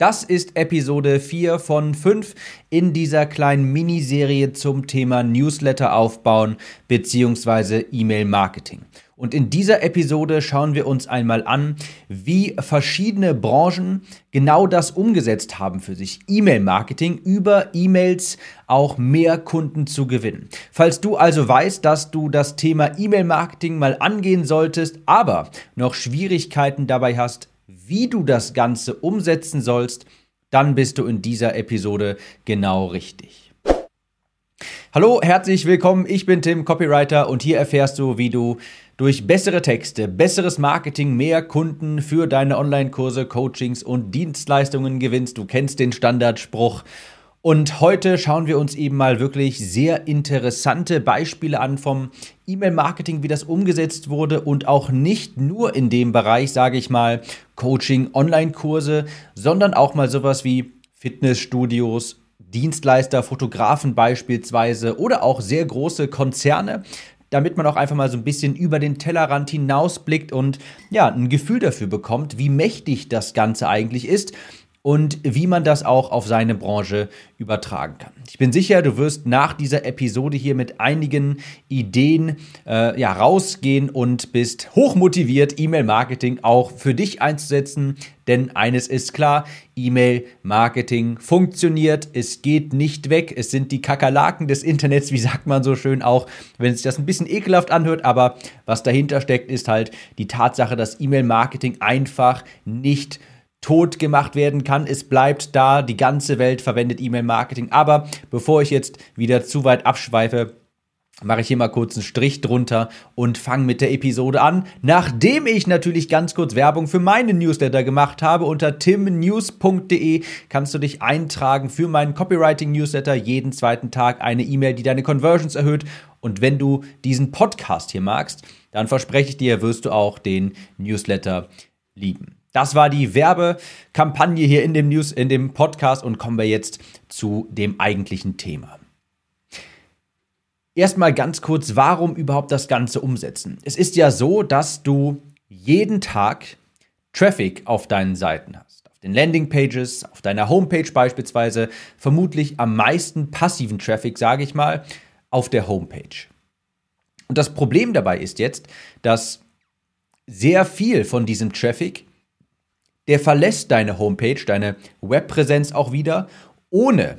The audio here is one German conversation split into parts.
Das ist Episode 4 von 5 in dieser kleinen Miniserie zum Thema Newsletter aufbauen bzw. E-Mail-Marketing. Und in dieser Episode schauen wir uns einmal an, wie verschiedene Branchen genau das umgesetzt haben für sich. E-Mail-Marketing über E-Mails auch mehr Kunden zu gewinnen. Falls du also weißt, dass du das Thema E-Mail-Marketing mal angehen solltest, aber noch Schwierigkeiten dabei hast, wie du das Ganze umsetzen sollst, dann bist du in dieser Episode genau richtig. Hallo, herzlich willkommen. Ich bin Tim, Copywriter, und hier erfährst du, wie du durch bessere Texte, besseres Marketing, mehr Kunden für deine Online-Kurse, Coachings und Dienstleistungen gewinnst. Du kennst den Standardspruch. Und heute schauen wir uns eben mal wirklich sehr interessante Beispiele an vom E-Mail-Marketing, wie das umgesetzt wurde und auch nicht nur in dem Bereich, sage ich mal, Coaching, Online-Kurse, sondern auch mal sowas wie Fitnessstudios, Dienstleister, Fotografen beispielsweise oder auch sehr große Konzerne, damit man auch einfach mal so ein bisschen über den Tellerrand hinausblickt und ja, ein Gefühl dafür bekommt, wie mächtig das Ganze eigentlich ist und wie man das auch auf seine Branche übertragen kann. Ich bin sicher, du wirst nach dieser Episode hier mit einigen Ideen äh, ja, rausgehen und bist hochmotiviert, E-Mail-Marketing auch für dich einzusetzen. Denn eines ist klar, E-Mail-Marketing funktioniert, es geht nicht weg, es sind die Kakerlaken des Internets, wie sagt man so schön auch, wenn sich das ein bisschen ekelhaft anhört, aber was dahinter steckt, ist halt die Tatsache, dass E-Mail-Marketing einfach nicht funktioniert tot gemacht werden kann. Es bleibt da, die ganze Welt verwendet E-Mail-Marketing. Aber bevor ich jetzt wieder zu weit abschweife, mache ich hier mal kurz einen Strich drunter und fange mit der Episode an, nachdem ich natürlich ganz kurz Werbung für meinen Newsletter gemacht habe. Unter timnews.de kannst du dich eintragen für meinen Copywriting-Newsletter. Jeden zweiten Tag eine E-Mail, die deine Conversions erhöht. Und wenn du diesen Podcast hier magst, dann verspreche ich dir, wirst du auch den Newsletter lieben. Das war die Werbekampagne hier in dem News, in dem Podcast und kommen wir jetzt zu dem eigentlichen Thema. Erstmal ganz kurz, warum überhaupt das Ganze umsetzen? Es ist ja so, dass du jeden Tag Traffic auf deinen Seiten hast. Auf den Landingpages, auf deiner Homepage beispielsweise, vermutlich am meisten passiven Traffic, sage ich mal, auf der Homepage. Und das Problem dabei ist jetzt, dass sehr viel von diesem Traffic der verlässt deine Homepage, deine Webpräsenz auch wieder, ohne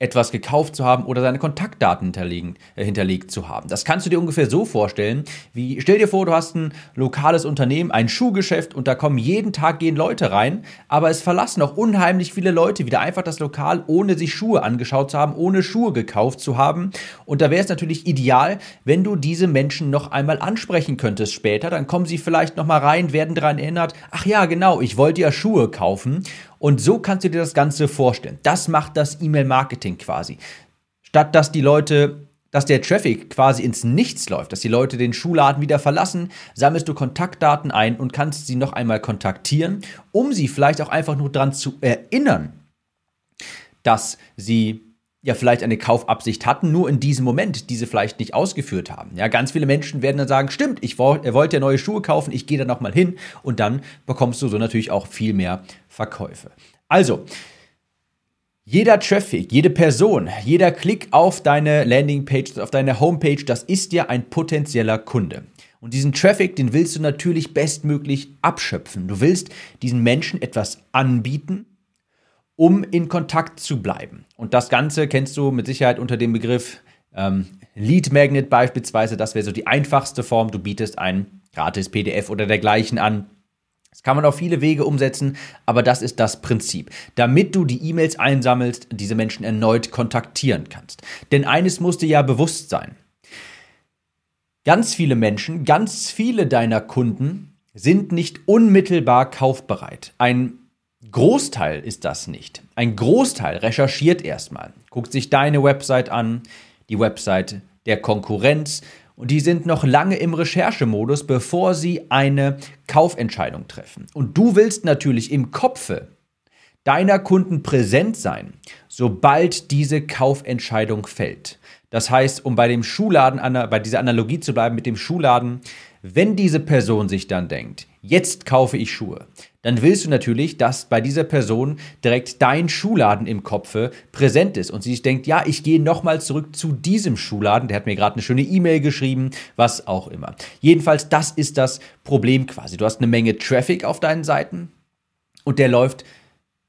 etwas gekauft zu haben oder seine Kontaktdaten hinterlegen, äh, hinterlegt zu haben. Das kannst du dir ungefähr so vorstellen, wie stell dir vor, du hast ein lokales Unternehmen, ein Schuhgeschäft und da kommen jeden Tag gehen Leute rein, aber es verlassen auch unheimlich viele Leute wieder einfach das Lokal, ohne sich Schuhe angeschaut zu haben, ohne Schuhe gekauft zu haben. Und da wäre es natürlich ideal, wenn du diese Menschen noch einmal ansprechen könntest später, dann kommen sie vielleicht noch mal rein, werden daran erinnert, ach ja, genau, ich wollte ja Schuhe kaufen und so kannst du dir das Ganze vorstellen. Das macht das E-Mail-Marketing quasi. Statt dass die Leute dass der Traffic quasi ins Nichts läuft, dass die Leute den Schuhladen wieder verlassen, sammelst du Kontaktdaten ein und kannst sie noch einmal kontaktieren, um sie vielleicht auch einfach nur daran zu erinnern, dass sie ja vielleicht eine Kaufabsicht hatten, nur in diesem Moment diese vielleicht nicht ausgeführt haben. Ja, ganz viele Menschen werden dann sagen, stimmt, ich wollte ja neue Schuhe kaufen, ich gehe da nochmal hin und dann bekommst du so natürlich auch viel mehr Verkäufe. Also, jeder Traffic, jede Person, jeder Klick auf deine Landingpage, auf deine Homepage, das ist ja ein potenzieller Kunde. Und diesen Traffic, den willst du natürlich bestmöglich abschöpfen. Du willst diesen Menschen etwas anbieten, um in Kontakt zu bleiben. Und das Ganze kennst du mit Sicherheit unter dem Begriff ähm, Lead Magnet beispielsweise. Das wäre so die einfachste Form. Du bietest ein gratis PDF oder dergleichen an. Das kann man auf viele Wege umsetzen, aber das ist das Prinzip. Damit du die E-Mails einsammelst, diese Menschen erneut kontaktieren kannst. Denn eines muss dir ja bewusst sein. Ganz viele Menschen, ganz viele deiner Kunden sind nicht unmittelbar kaufbereit. Ein Großteil ist das nicht. Ein Großteil recherchiert erstmal, guckt sich deine Website an, die Website der Konkurrenz und die sind noch lange im Recherchemodus, bevor sie eine Kaufentscheidung treffen. Und du willst natürlich im Kopfe deiner Kunden präsent sein, sobald diese Kaufentscheidung fällt. Das heißt, um bei dem Schuhladen, bei dieser Analogie zu bleiben mit dem Schuhladen, Wenn diese Person sich dann denkt, jetzt kaufe ich Schuhe, dann willst du natürlich, dass bei dieser Person direkt dein Schuhladen im Kopfe präsent ist und sie sich denkt, ja, ich gehe nochmal zurück zu diesem Schuhladen, der hat mir gerade eine schöne E-Mail geschrieben, was auch immer. Jedenfalls, das ist das Problem quasi. Du hast eine Menge Traffic auf deinen Seiten und der läuft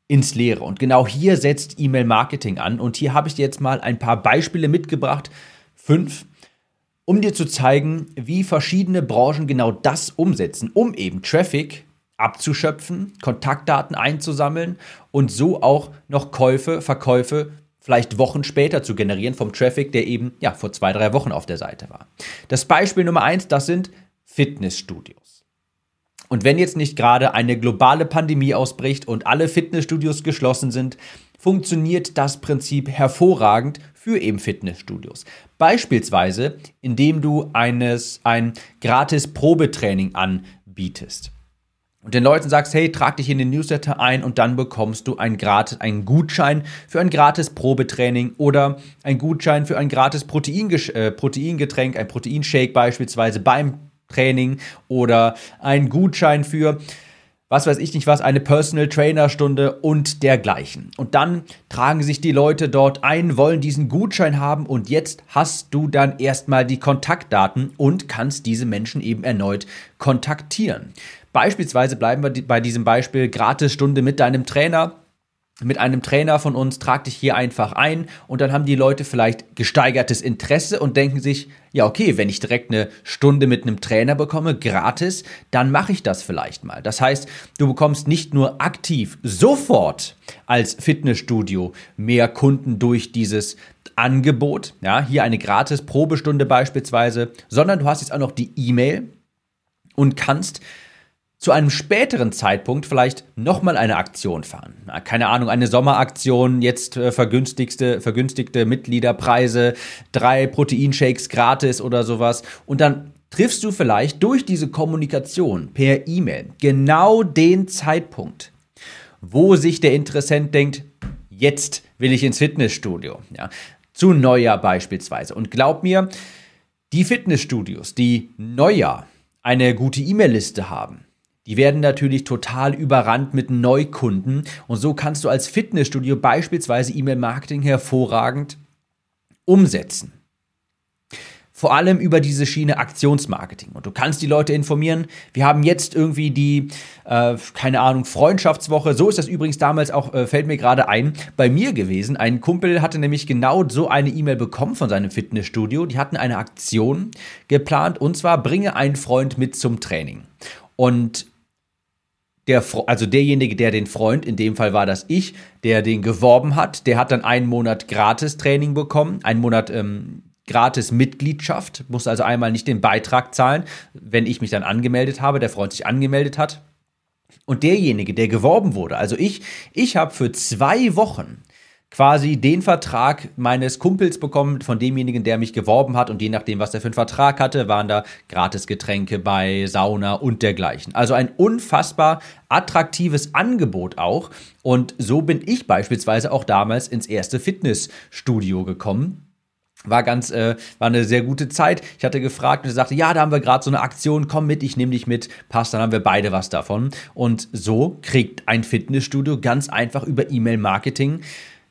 ins Leere. Und genau hier setzt E-Mail-Marketing an. Und hier habe ich dir jetzt mal ein paar Beispiele mitgebracht, fünf, um dir zu zeigen, wie verschiedene Branchen genau das umsetzen, um eben Traffic abzuschöpfen, Kontaktdaten einzusammeln und so auch noch Käufe, Verkäufe vielleicht Wochen später zu generieren vom Traffic, der eben ja vor zwei, drei Wochen auf der Seite war. Das Beispiel Nummer eins, das sind Fitnessstudios. Und wenn jetzt nicht gerade eine globale Pandemie ausbricht und alle Fitnessstudios geschlossen sind, funktioniert das Prinzip hervorragend für eben Fitnessstudios. Beispielsweise, indem du eines, ein gratis Probetraining anbietest. Und den Leuten sagst, hey, trag dich in den Newsletter ein und dann bekommst du ein gratis, einen Gutschein für ein gratis Probetraining oder ein Gutschein für ein gratis äh, Proteingetränk, ein Proteinshake beispielsweise beim Training oder ein Gutschein für was weiß ich nicht was, eine Personal Trainer Stunde und dergleichen. Und dann tragen sich die Leute dort ein, wollen diesen Gutschein haben und jetzt hast du dann erstmal die Kontaktdaten und kannst diese Menschen eben erneut kontaktieren. Beispielsweise bleiben wir bei diesem Beispiel Gratisstunde mit deinem Trainer mit einem Trainer von uns, trag dich hier einfach ein und dann haben die Leute vielleicht gesteigertes Interesse und denken sich, ja okay, wenn ich direkt eine Stunde mit einem Trainer bekomme, gratis, dann mache ich das vielleicht mal. Das heißt, du bekommst nicht nur aktiv sofort als Fitnessstudio mehr Kunden durch dieses Angebot, ja, hier eine gratis Probestunde beispielsweise, sondern du hast jetzt auch noch die E-Mail und kannst zu einem späteren Zeitpunkt vielleicht nochmal eine Aktion fahren. Keine Ahnung, eine Sommeraktion, jetzt äh, vergünstigste, vergünstigte Mitgliederpreise, drei Proteinshakes gratis oder sowas. Und dann triffst du vielleicht durch diese Kommunikation per E-Mail genau den Zeitpunkt, wo sich der Interessent denkt, jetzt will ich ins Fitnessstudio. Ja, zu Neujahr beispielsweise. Und glaub mir, die Fitnessstudios, die Neujahr eine gute E-Mail-Liste haben, die werden natürlich total überrannt mit Neukunden und so kannst du als Fitnessstudio beispielsweise E-Mail-Marketing hervorragend umsetzen. Vor allem über diese Schiene Aktionsmarketing. Und du kannst die Leute informieren. Wir haben jetzt irgendwie die, äh, keine Ahnung, Freundschaftswoche. So ist das übrigens damals auch, äh, fällt mir gerade ein, bei mir gewesen. Ein Kumpel hatte nämlich genau so eine E-Mail bekommen von seinem Fitnessstudio. Die hatten eine Aktion geplant und zwar bringe einen Freund mit zum Training. Und der, also derjenige, der den Freund, in dem Fall war das ich, der den geworben hat, der hat dann einen Monat Gratis-Training bekommen, einen Monat ähm, gratis Mitgliedschaft, muss also einmal nicht den Beitrag zahlen, wenn ich mich dann angemeldet habe, der Freund sich angemeldet hat. Und derjenige, der geworben wurde, also ich, ich habe für zwei Wochen quasi den Vertrag meines Kumpels bekommen, von demjenigen, der mich geworben hat. Und je nachdem, was er für einen Vertrag hatte, waren da Gratisgetränke bei Sauna und dergleichen. Also ein unfassbar attraktives Angebot auch. Und so bin ich beispielsweise auch damals ins erste Fitnessstudio gekommen war ganz, äh, war eine sehr gute Zeit. Ich hatte gefragt und er sagte, ja, da haben wir gerade so eine Aktion, komm mit, ich nehme dich mit, passt, dann haben wir beide was davon. Und so kriegt ein Fitnessstudio ganz einfach über E-Mail-Marketing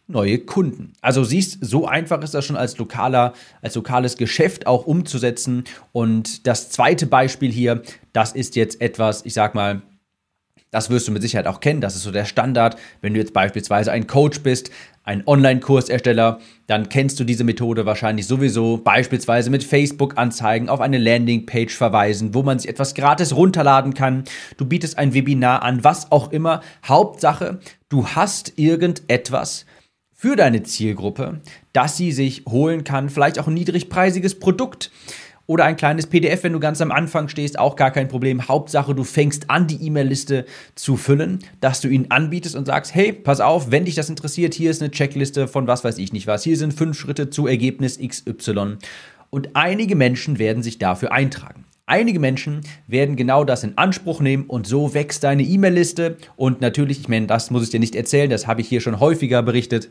neue Kunden. Also siehst, so einfach ist das schon als lokaler, als lokales Geschäft auch umzusetzen. Und das zweite Beispiel hier, das ist jetzt etwas, ich sag mal, das wirst du mit Sicherheit auch kennen. Das ist so der Standard. Wenn du jetzt beispielsweise ein Coach bist, ein Online-Kursersteller, dann kennst du diese Methode wahrscheinlich sowieso. Beispielsweise mit Facebook-Anzeigen auf eine Landingpage verweisen, wo man sich etwas gratis runterladen kann. Du bietest ein Webinar an, was auch immer. Hauptsache, du hast irgendetwas, für deine Zielgruppe, dass sie sich holen kann, vielleicht auch ein niedrigpreisiges Produkt oder ein kleines PDF, wenn du ganz am Anfang stehst, auch gar kein Problem. Hauptsache, du fängst an, die E-Mail-Liste zu füllen, dass du ihnen anbietest und sagst, hey, pass auf, wenn dich das interessiert, hier ist eine Checkliste von was weiß ich nicht was. Hier sind fünf Schritte zu Ergebnis XY. Und einige Menschen werden sich dafür eintragen. Einige Menschen werden genau das in Anspruch nehmen und so wächst deine E-Mail-Liste. Und natürlich, ich meine, das muss ich dir nicht erzählen, das habe ich hier schon häufiger berichtet.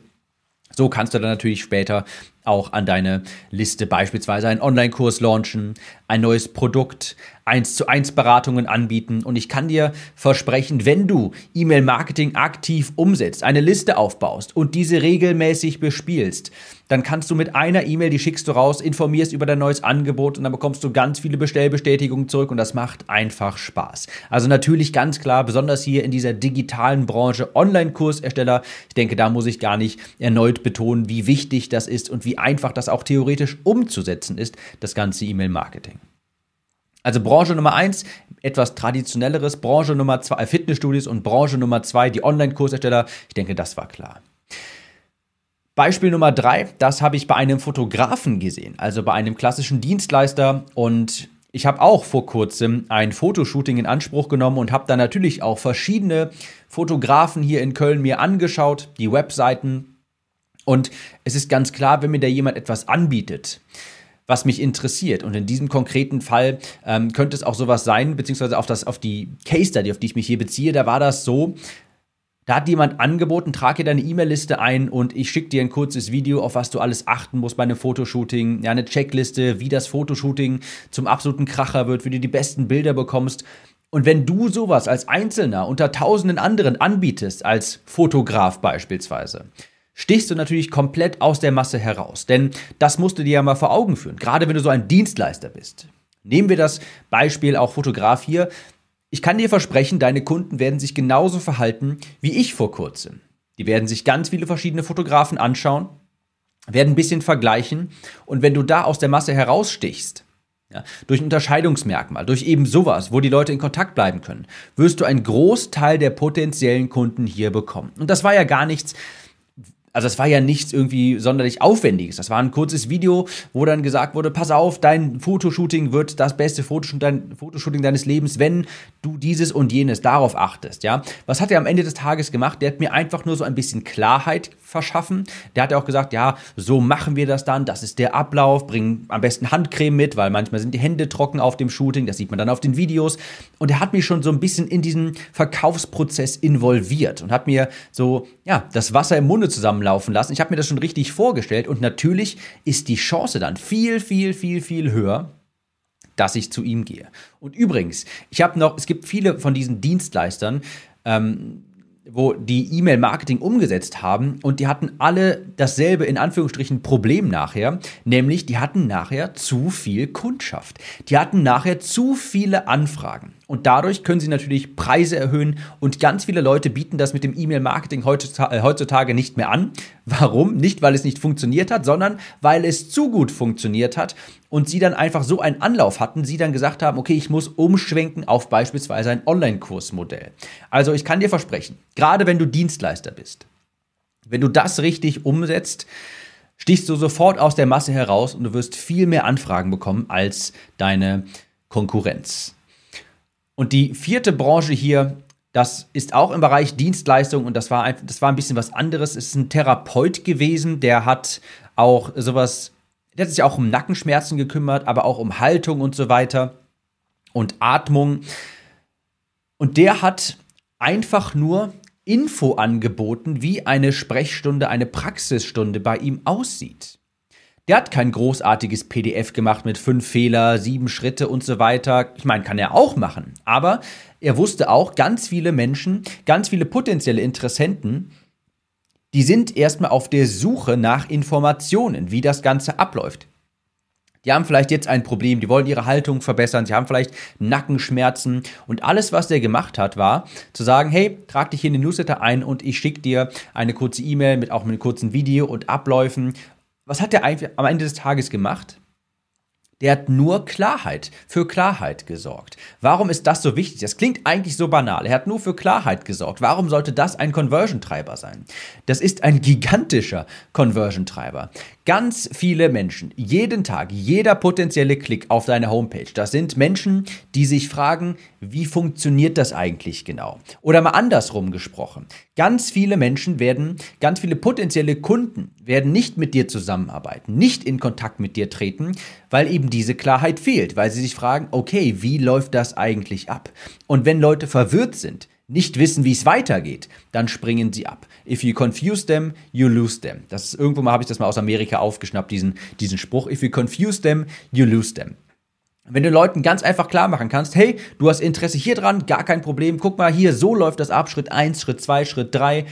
So kannst du dann natürlich später auch an deine Liste beispielsweise einen Online-Kurs launchen, ein neues Produkt, eins zu eins Beratungen anbieten. Und ich kann dir versprechen, wenn du E-Mail-Marketing aktiv umsetzt, eine Liste aufbaust und diese regelmäßig bespielst, dann kannst du mit einer E-Mail, die schickst du raus, informierst über dein neues Angebot und dann bekommst du ganz viele Bestellbestätigungen zurück und das macht einfach Spaß. Also natürlich ganz klar, besonders hier in dieser digitalen Branche Online-Kursersteller. Ich denke, da muss ich gar nicht erneut betonen, wie wichtig das ist und wie einfach das auch theoretisch umzusetzen ist, das ganze E-Mail-Marketing. Also Branche Nummer eins, etwas traditionelleres, Branche Nummer zwei, äh, Fitnessstudios und Branche Nummer zwei, die Online-Kursersteller. Ich denke, das war klar. Beispiel Nummer drei, das habe ich bei einem Fotografen gesehen, also bei einem klassischen Dienstleister und ich habe auch vor kurzem ein Fotoshooting in Anspruch genommen und habe dann natürlich auch verschiedene Fotografen hier in Köln mir angeschaut, die Webseiten. Und es ist ganz klar, wenn mir da jemand etwas anbietet, was mich interessiert. Und in diesem konkreten Fall ähm, könnte es auch sowas sein, beziehungsweise auf, das, auf die Case Study, auf die ich mich hier beziehe, da war das so, da hat jemand angeboten, trage deine E-Mail-Liste ein und ich schicke dir ein kurzes Video, auf was du alles achten musst bei einem Fotoshooting. Ja, eine Checkliste, wie das Fotoshooting zum absoluten Kracher wird, wie du die besten Bilder bekommst. Und wenn du sowas als Einzelner unter tausenden anderen anbietest, als Fotograf beispielsweise, stichst du natürlich komplett aus der Masse heraus. Denn das musst du dir ja mal vor Augen führen, gerade wenn du so ein Dienstleister bist. Nehmen wir das Beispiel auch Fotograf hier. Ich kann dir versprechen, deine Kunden werden sich genauso verhalten wie ich vor kurzem. Die werden sich ganz viele verschiedene Fotografen anschauen, werden ein bisschen vergleichen und wenn du da aus der Masse herausstichst, ja, durch ein Unterscheidungsmerkmal, durch eben sowas, wo die Leute in Kontakt bleiben können, wirst du einen Großteil der potenziellen Kunden hier bekommen. Und das war ja gar nichts, also es war ja nichts irgendwie sonderlich Aufwendiges. Das war ein kurzes Video, wo dann gesagt wurde, pass auf, dein Fotoshooting wird das beste Fotoshooting deines Lebens, wenn du dieses und jenes darauf achtest, ja. Was hat er am Ende des Tages gemacht? Der hat mir einfach nur so ein bisschen Klarheit verschaffen. Der hat ja auch gesagt, ja, so machen wir das dann, das ist der Ablauf, bring am besten Handcreme mit, weil manchmal sind die Hände trocken auf dem Shooting, das sieht man dann auf den Videos. Und er hat mich schon so ein bisschen in diesen Verkaufsprozess involviert und hat mir so, ja, das Wasser im Munde zusammenlaufen lassen. Ich habe mir das schon richtig vorgestellt und natürlich ist die Chance dann viel, viel, viel, viel höher, dass ich zu ihm gehe. Und übrigens, ich habe noch, es gibt viele von diesen Dienstleistern, ähm, wo die E-Mail-Marketing umgesetzt haben und die hatten alle dasselbe in Anführungsstrichen Problem nachher, nämlich die hatten nachher zu viel Kundschaft. Die hatten nachher zu viele Anfragen. Und dadurch können sie natürlich Preise erhöhen und ganz viele Leute bieten das mit dem E-Mail-Marketing äh, heutzutage nicht mehr an. Warum? Nicht, weil es nicht funktioniert hat, sondern weil es zu gut funktioniert hat und sie dann einfach so einen Anlauf hatten, sie dann gesagt haben, okay, ich muss umschwenken auf beispielsweise ein Online-Kursmodell. Also ich kann dir versprechen, gerade wenn du Dienstleister bist, wenn du das richtig umsetzt, stichst du sofort aus der Masse heraus und du wirst viel mehr Anfragen bekommen als deine Konkurrenz. Und die vierte Branche hier, das ist auch im Bereich Dienstleistung und das war, ein, das war ein bisschen was anderes. Es ist ein Therapeut gewesen, der hat auch sowas, der hat sich auch um Nackenschmerzen gekümmert, aber auch um Haltung und so weiter und Atmung. Und der hat einfach nur Info angeboten, wie eine Sprechstunde, eine Praxisstunde bei ihm aussieht. Der hat kein großartiges PDF gemacht mit fünf Fehler, sieben Schritte und so weiter. Ich meine, kann er auch machen. Aber er wusste auch, ganz viele Menschen, ganz viele potenzielle Interessenten, die sind erstmal auf der Suche nach Informationen, wie das Ganze abläuft. Die haben vielleicht jetzt ein Problem, die wollen ihre Haltung verbessern, sie haben vielleicht Nackenschmerzen und alles, was der gemacht hat, war zu sagen, hey, trag dich hier in den Newsletter ein und ich schicke dir eine kurze E-Mail mit auch einem kurzen Video und Abläufen was hat der am Ende des Tages gemacht? Der hat nur Klarheit, für Klarheit gesorgt. Warum ist das so wichtig? Das klingt eigentlich so banal. Er hat nur für Klarheit gesorgt. Warum sollte das ein Conversion-Treiber sein? Das ist ein gigantischer Conversion-Treiber. Ganz viele Menschen, jeden Tag, jeder potenzielle Klick auf deine Homepage, das sind Menschen, die sich fragen, wie funktioniert das eigentlich genau? Oder mal andersrum gesprochen. Ganz viele Menschen werden, ganz viele potenzielle Kunden werden nicht mit dir zusammenarbeiten, nicht in Kontakt mit dir treten, weil eben diese Klarheit fehlt, weil sie sich fragen, okay, wie läuft das eigentlich ab? Und wenn Leute verwirrt sind, nicht wissen, wie es weitergeht, dann springen sie ab. If you confuse them, you lose them. Das ist irgendwo mal habe ich das mal aus Amerika aufgeschnappt, diesen, diesen Spruch. If you confuse them, you lose them. Wenn du Leuten ganz einfach klar machen kannst, hey, du hast Interesse hier dran, gar kein Problem, guck mal hier, so läuft das ab, Schritt 1, Schritt 2, Schritt 3.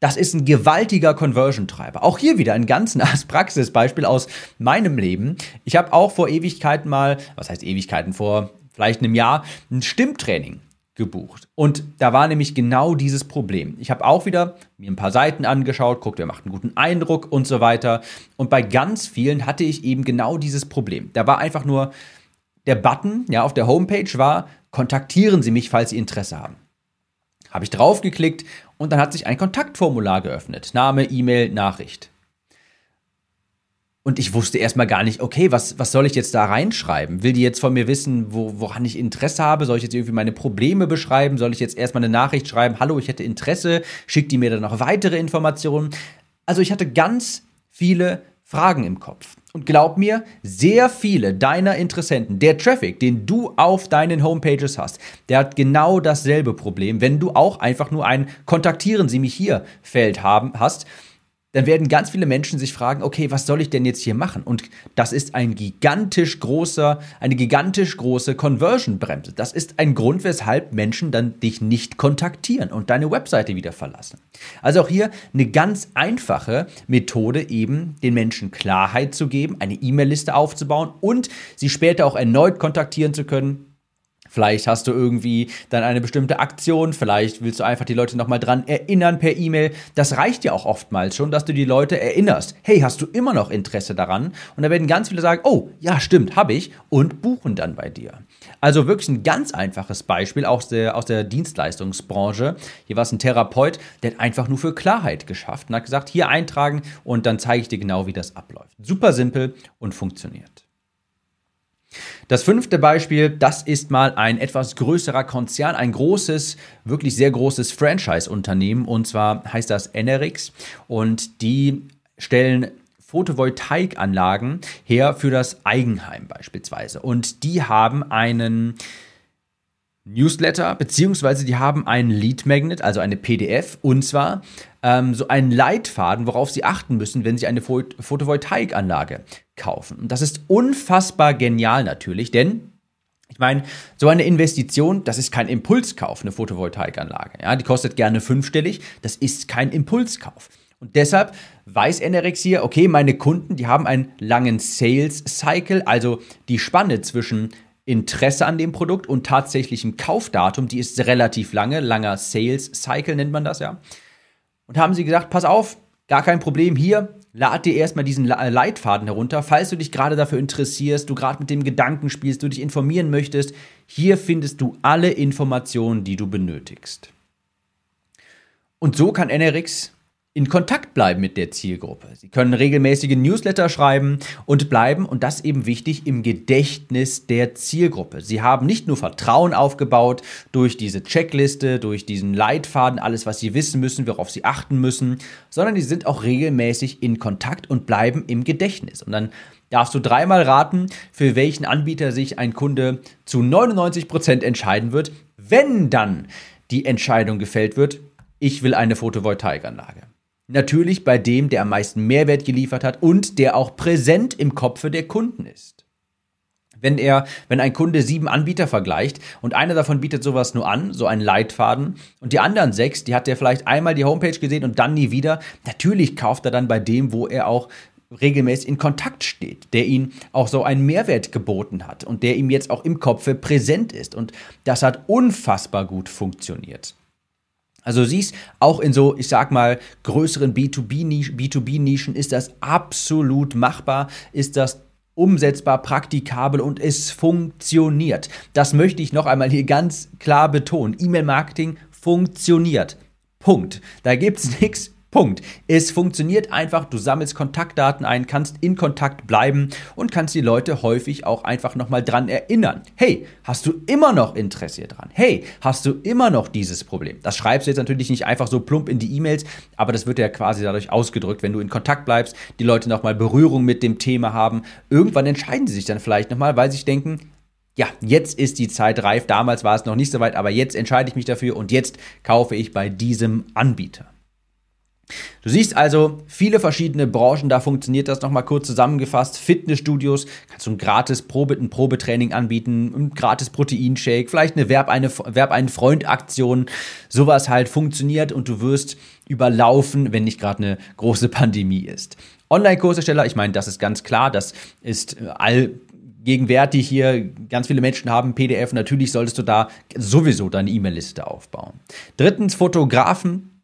Das ist ein gewaltiger Conversion-Treiber. Auch hier wieder ein ganz nahes Praxisbeispiel aus meinem Leben. Ich habe auch vor Ewigkeiten mal, was heißt Ewigkeiten, vor vielleicht einem Jahr, ein Stimmtraining gebucht. Und da war nämlich genau dieses Problem. Ich habe auch wieder mir ein paar Seiten angeschaut, guckt, wer macht einen guten Eindruck und so weiter. Und bei ganz vielen hatte ich eben genau dieses Problem. Da war einfach nur der Button, ja, auf der Homepage war, kontaktieren Sie mich, falls Sie Interesse haben. Habe ich draufgeklickt und dann hat sich ein Kontaktformular geöffnet. Name, E-Mail, Nachricht. Und ich wusste erstmal gar nicht, okay, was, was soll ich jetzt da reinschreiben? Will die jetzt von mir wissen, wo, woran ich Interesse habe? Soll ich jetzt irgendwie meine Probleme beschreiben? Soll ich jetzt erstmal eine Nachricht schreiben, hallo, ich hätte Interesse? Schickt die mir dann noch weitere Informationen? Also ich hatte ganz viele Fragen im Kopf. Und glaub mir, sehr viele deiner Interessenten, der Traffic, den du auf deinen Homepages hast, der hat genau dasselbe Problem, wenn du auch einfach nur ein Kontaktieren Sie mich hier Feld haben hast dann werden ganz viele Menschen sich fragen, okay, was soll ich denn jetzt hier machen? Und das ist ein gigantisch großer, eine gigantisch große Conversion-Bremse. Das ist ein Grund, weshalb Menschen dann dich nicht kontaktieren und deine Webseite wieder verlassen. Also auch hier eine ganz einfache Methode, eben den Menschen Klarheit zu geben, eine E-Mail-Liste aufzubauen und sie später auch erneut kontaktieren zu können, Vielleicht hast du irgendwie dann eine bestimmte Aktion, vielleicht willst du einfach die Leute nochmal dran erinnern per E-Mail. Das reicht ja auch oftmals schon, dass du die Leute erinnerst. Hey, hast du immer noch Interesse daran? Und da werden ganz viele sagen, oh, ja, stimmt, habe ich und buchen dann bei dir. Also wirklich ein ganz einfaches Beispiel aus der, aus der Dienstleistungsbranche. Hier war es ein Therapeut, der hat einfach nur für Klarheit geschafft und hat gesagt, hier eintragen und dann zeige ich dir genau, wie das abläuft. Super simpel und funktioniert. Das fünfte Beispiel, das ist mal ein etwas größerer Konzern, ein großes, wirklich sehr großes Franchise-Unternehmen. Und zwar heißt das Enerix und die stellen Photovoltaikanlagen her für das Eigenheim beispielsweise. Und die haben einen Newsletter, beziehungsweise die haben einen Lead Magnet, also eine PDF, und zwar ähm, so einen Leitfaden, worauf sie achten müssen, wenn sie eine Photovoltaikanlage kaufen. Und das ist unfassbar genial natürlich, denn ich meine, so eine Investition, das ist kein Impulskauf, eine Photovoltaikanlage. Ja, die kostet gerne fünfstellig, das ist kein Impulskauf. Und deshalb weiß NRX hier, okay, meine Kunden, die haben einen langen Sales Cycle, also die Spanne zwischen Interesse an dem Produkt und tatsächlichem Kaufdatum, die ist relativ lange, langer Sales Cycle nennt man das ja. Und haben sie gesagt, pass auf, gar kein Problem hier, lad dir erstmal diesen Leitfaden herunter, falls du dich gerade dafür interessierst, du gerade mit dem Gedanken spielst, du dich informieren möchtest. Hier findest du alle Informationen, die du benötigst. Und so kann NRX in Kontakt bleiben mit der Zielgruppe. Sie können regelmäßige Newsletter schreiben und bleiben, und das eben wichtig, im Gedächtnis der Zielgruppe. Sie haben nicht nur Vertrauen aufgebaut durch diese Checkliste, durch diesen Leitfaden, alles, was sie wissen müssen, worauf sie achten müssen, sondern die sind auch regelmäßig in Kontakt und bleiben im Gedächtnis. Und dann darfst du dreimal raten, für welchen Anbieter sich ein Kunde zu 99 Prozent entscheiden wird, wenn dann die Entscheidung gefällt wird, ich will eine Photovoltaikanlage. Natürlich bei dem, der am meisten Mehrwert geliefert hat und der auch präsent im Kopfe der Kunden ist. Wenn er, wenn ein Kunde sieben Anbieter vergleicht und einer davon bietet sowas nur an, so einen Leitfaden, und die anderen sechs, die hat er vielleicht einmal die Homepage gesehen und dann nie wieder, natürlich kauft er dann bei dem, wo er auch regelmäßig in Kontakt steht, der ihn auch so einen Mehrwert geboten hat und der ihm jetzt auch im Kopfe präsent ist. Und das hat unfassbar gut funktioniert. Also siehst, auch in so, ich sag mal, größeren B2B-Nischen ist das absolut machbar, ist das umsetzbar, praktikabel und es funktioniert. Das möchte ich noch einmal hier ganz klar betonen. E-Mail-Marketing funktioniert. Punkt. Da gibt es nichts Punkt. Es funktioniert einfach, du sammelst Kontaktdaten ein, kannst in Kontakt bleiben und kannst die Leute häufig auch einfach nochmal dran erinnern. Hey, hast du immer noch Interesse dran? Hey, hast du immer noch dieses Problem? Das schreibst du jetzt natürlich nicht einfach so plump in die E-Mails, aber das wird ja quasi dadurch ausgedrückt, wenn du in Kontakt bleibst, die Leute nochmal Berührung mit dem Thema haben. Irgendwann entscheiden sie sich dann vielleicht nochmal, weil sie sich denken, ja, jetzt ist die Zeit reif. Damals war es noch nicht so weit, aber jetzt entscheide ich mich dafür und jetzt kaufe ich bei diesem Anbieter. Du siehst also viele verschiedene Branchen, da funktioniert das nochmal kurz zusammengefasst. Fitnessstudios, kannst du ein gratis Probe, ein Probetraining anbieten, ein gratis Proteinshake, vielleicht eine Werb, eine Werb einen Freund-Aktion. Sowas halt funktioniert und du wirst überlaufen, wenn nicht gerade eine große Pandemie ist. Online-Kursersteller, ich meine, das ist ganz klar, das ist all gegenwärtig hier ganz viele Menschen haben PDF. Natürlich solltest du da sowieso deine E-Mail-Liste aufbauen. Drittens Fotografen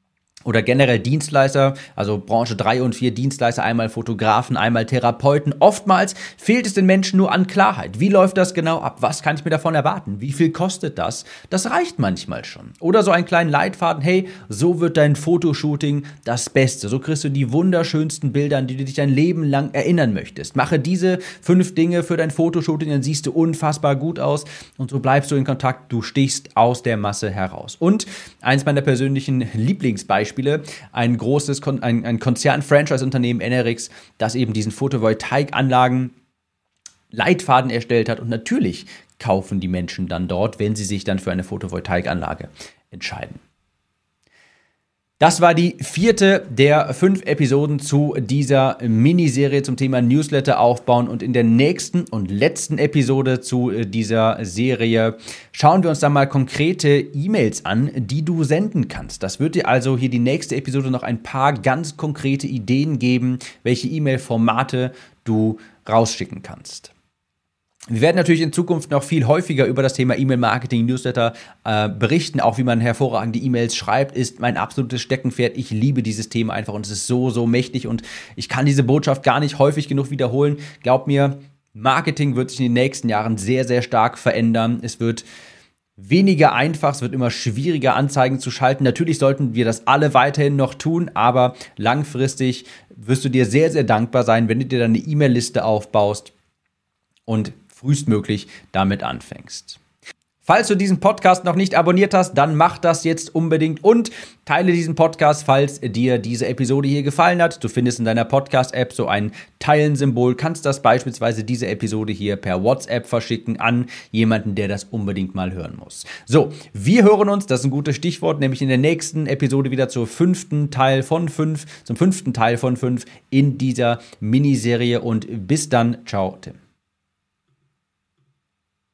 oder generell Dienstleister, also Branche 3 und 4 Dienstleister, einmal Fotografen, einmal Therapeuten. Oftmals fehlt es den Menschen nur an Klarheit. Wie läuft das genau ab? Was kann ich mir davon erwarten? Wie viel kostet das? Das reicht manchmal schon. Oder so einen kleinen Leitfaden, hey, so wird dein Fotoshooting das Beste. So kriegst du die wunderschönsten Bilder, an die du dich dein Leben lang erinnern möchtest. Mache diese fünf Dinge für dein Fotoshooting, dann siehst du unfassbar gut aus und so bleibst du in Kontakt. Du stichst aus der Masse heraus. Und eins meiner persönlichen Lieblingsbeispiele Beispiele ein großes Kon ein, ein Konzern-Franchise-Unternehmen NRX, das eben diesen Photovoltaikanlagen Leitfaden erstellt hat und natürlich kaufen die Menschen dann dort, wenn sie sich dann für eine Photovoltaikanlage entscheiden. Das war die vierte der fünf Episoden zu dieser Miniserie zum Thema Newsletter aufbauen. Und in der nächsten und letzten Episode zu äh, dieser Serie schauen wir uns dann mal konkrete E-Mails an, die du senden kannst. Das wird dir also hier die nächste Episode noch ein paar ganz konkrete Ideen geben, welche E-Mail-Formate du rausschicken kannst. Wir werden natürlich in Zukunft noch viel häufiger über das Thema E-Mail-Marketing, Newsletter äh, berichten. Auch wie man hervorragende E-Mails schreibt, ist mein absolutes Steckenpferd. Ich liebe dieses Thema einfach und es ist so, so mächtig und ich kann diese Botschaft gar nicht häufig genug wiederholen. Glaub mir, Marketing wird sich in den nächsten Jahren sehr, sehr stark verändern. Es wird weniger einfach, es wird immer schwieriger, Anzeigen zu schalten. Natürlich sollten wir das alle weiterhin noch tun, aber langfristig wirst du dir sehr, sehr dankbar sein, wenn du dir deine E-Mail-Liste aufbaust und frühestmöglich damit anfängst. Falls du diesen Podcast noch nicht abonniert hast, dann mach das jetzt unbedingt und teile diesen Podcast, falls dir diese Episode hier gefallen hat. Du findest in deiner Podcast-App so ein Teilen-Symbol, kannst das beispielsweise diese Episode hier per WhatsApp verschicken an jemanden, der das unbedingt mal hören muss. So, wir hören uns, das ist ein gutes Stichwort, nämlich in der nächsten Episode wieder zur fünften Teil von fünf, zum fünften Teil von fünf in dieser Miniserie und bis dann, ciao, Tim.